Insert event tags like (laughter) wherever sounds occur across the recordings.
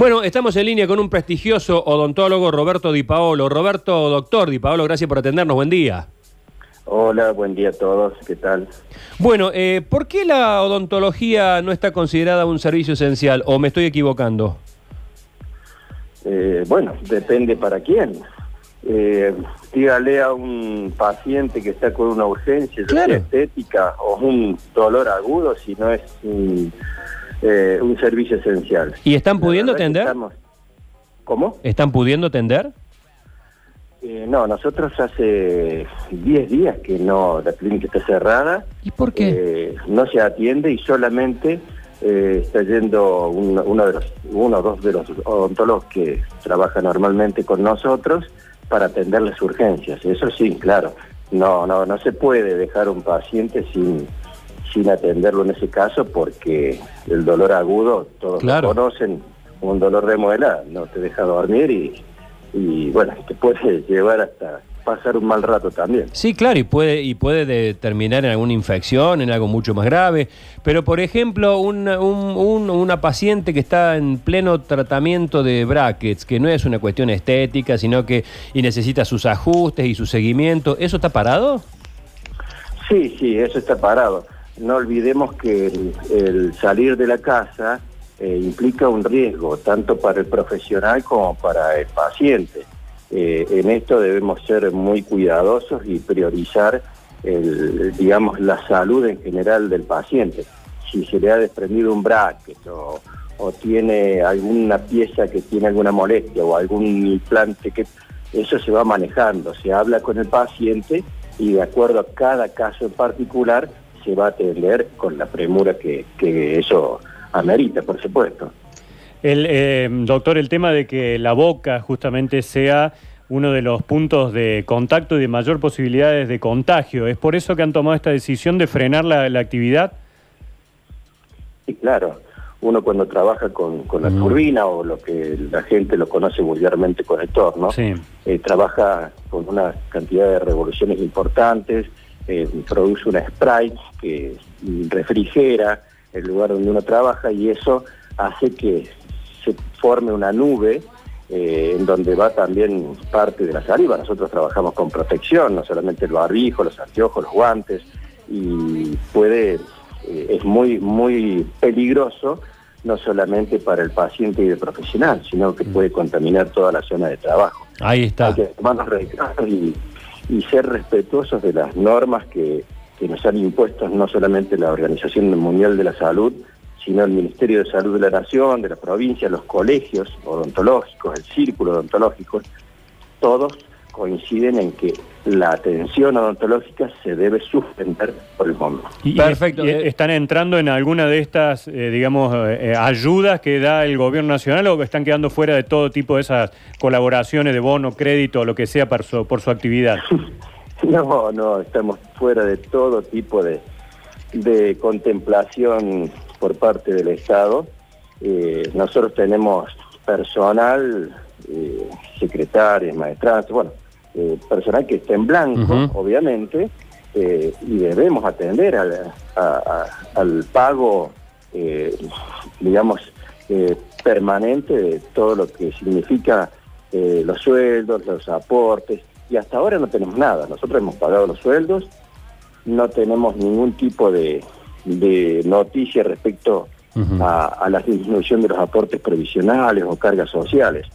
Bueno, estamos en línea con un prestigioso odontólogo, Roberto Di Paolo. Roberto, doctor Di Paolo, gracias por atendernos. Buen día. Hola, buen día a todos. ¿Qué tal? Bueno, eh, ¿por qué la odontología no está considerada un servicio esencial? ¿O me estoy equivocando? Eh, bueno, depende para quién. Eh, dígale a un paciente que está con una urgencia Claro. estética o un dolor agudo si no es un, eh, un servicio esencial. ¿Y están pudiendo atender? estamos- ¿Cómo? ¿Están pudiendo atender? Eh, no, nosotros hace 10 días que no, la clínica está cerrada. ¿Y por qué? Eh, no se atiende y solamente eh, está yendo un- uno, de los, uno o dos de los odontólogos que trabajan normalmente con nosotros para atender las urgencias. Eso sí, claro. No, no, no se puede dejar un paciente sin, sin atenderlo en ese caso porque el dolor agudo, todos Claro. lo conocen, un dolor de muela no te deja dormir y, y bueno, te puede (laughs) llevar hasta pasar un mal rato también. Sí, claro, y puede, y puede de- terminar en alguna infección, en algo mucho más grave. Pero, por ejemplo, una, un- un- una paciente que está en pleno tratamiento de brackets, que no es una cuestión estética, sino que y necesita sus ajustes y su seguimiento, ¿eso está parado? Sí, sí, eso está parado. No olvidemos que el, salir de la casa eh, implica un riesgo, tanto para el profesional como para el paciente. Eh, en esto debemos ser muy cuidadosos y priorizar, digamos, la salud en general del paciente. Si se le ha desprendido un bracket o, o tiene alguna pieza que tiene alguna molestia o algún implante que eso se va manejando, se habla con el paciente y de acuerdo a cada caso en particular se va a atender con la premura que, que eso amerita, por supuesto. El, eh, doctor, el tema de que la boca justamente sea uno de los puntos de contacto y de mayor posibilidades de contagio, ¿es por eso que han tomado esta decisión de frenar la, la actividad? Y claro, uno cuando trabaja con, con la Ujú. turbina o lo que la gente lo conoce vulgarmente con el torno, Sí. eh, trabaja con una cantidad de revoluciones importantes, eh, produce una spray que refrigera el lugar donde uno trabaja y eso hace que se forme una nube eh, en donde va también parte de la saliva. Nosotros trabajamos con protección, no solamente el barbijo, los anteojos, los guantes, y puede, eh, es muy, muy peligroso no solamente para el paciente y el profesional, sino que puede contaminar toda la zona de trabajo. Ahí está. Hay que tomarnos recados y, y ser respetuosos de las normas que, que nos han impuesto no solamente la Organización Mundial de la Salud, sino el Ministerio de Salud de la Nación, de la provincia, los colegios odontológicos, el círculo odontológico, todos coinciden en que la atención odontológica se debe suspender por el momento. Y- Perfecto. y ¿Están entrando en alguna de estas, eh, digamos, eh, ayudas que da el gobierno nacional o están quedando fuera de todo tipo de esas colaboraciones de bono, crédito, lo que sea por su, por su actividad? (laughs) No, no, estamos fuera de todo tipo de, de contemplación por parte del Estado. Eh, nosotros tenemos personal, eh, secretarios, maestrantes, bueno, eh, personal que está en blanco, obviamente, eh, y debemos atender al, a- a- al pago, eh, digamos, eh, permanente de todo lo que significa los sueldos, los aportes, y hasta ahora no tenemos nada. Nosotros hemos pagado los sueldos, no tenemos ningún tipo de, de noticia respecto A, a la disminución de los aportes previsionales o cargas sociales.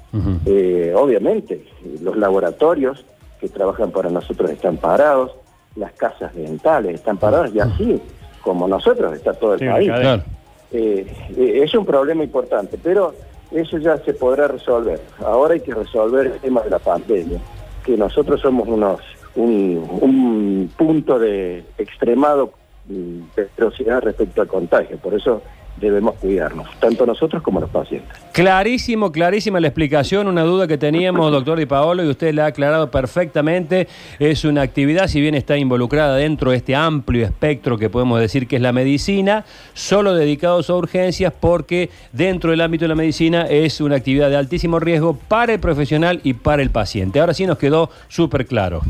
Eh, obviamente, los laboratorios que trabajan para nosotros están parados, las casas dentales están paradas y así como nosotros está todo el Sí, país. Claro. Eh, eh, es un problema importante, pero eso ya se podrá resolver. Ahora hay que resolver el tema de la pandemia, que nosotros somos unos un, un punto de extremado mm, velocidad respecto al contagio, por eso debemos cuidarnos, tanto nosotros como los pacientes. Clarísimo, clarísima la explicación, una duda que teníamos, doctor Di Paolo, y usted la ha aclarado perfectamente. Es una actividad, si bien está involucrada dentro de este amplio espectro que podemos decir que es la medicina, solo dedicados a urgencias, porque dentro del ámbito de la medicina es una actividad de altísimo riesgo para el profesional y para el paciente. Ahora sí nos quedó súper claro.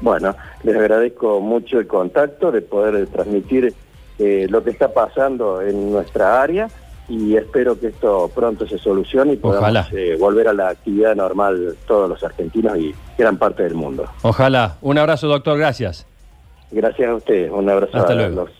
Bueno, les agradezco mucho el contacto de poder transmitir eh, lo que está pasando en nuestra área y espero que esto pronto se solucione y podamos eh, volver a la actividad normal todos los argentinos y gran parte del mundo. Ojalá. Un abrazo, doctor. Gracias. Gracias a usted. Un abrazo Hasta a luego. los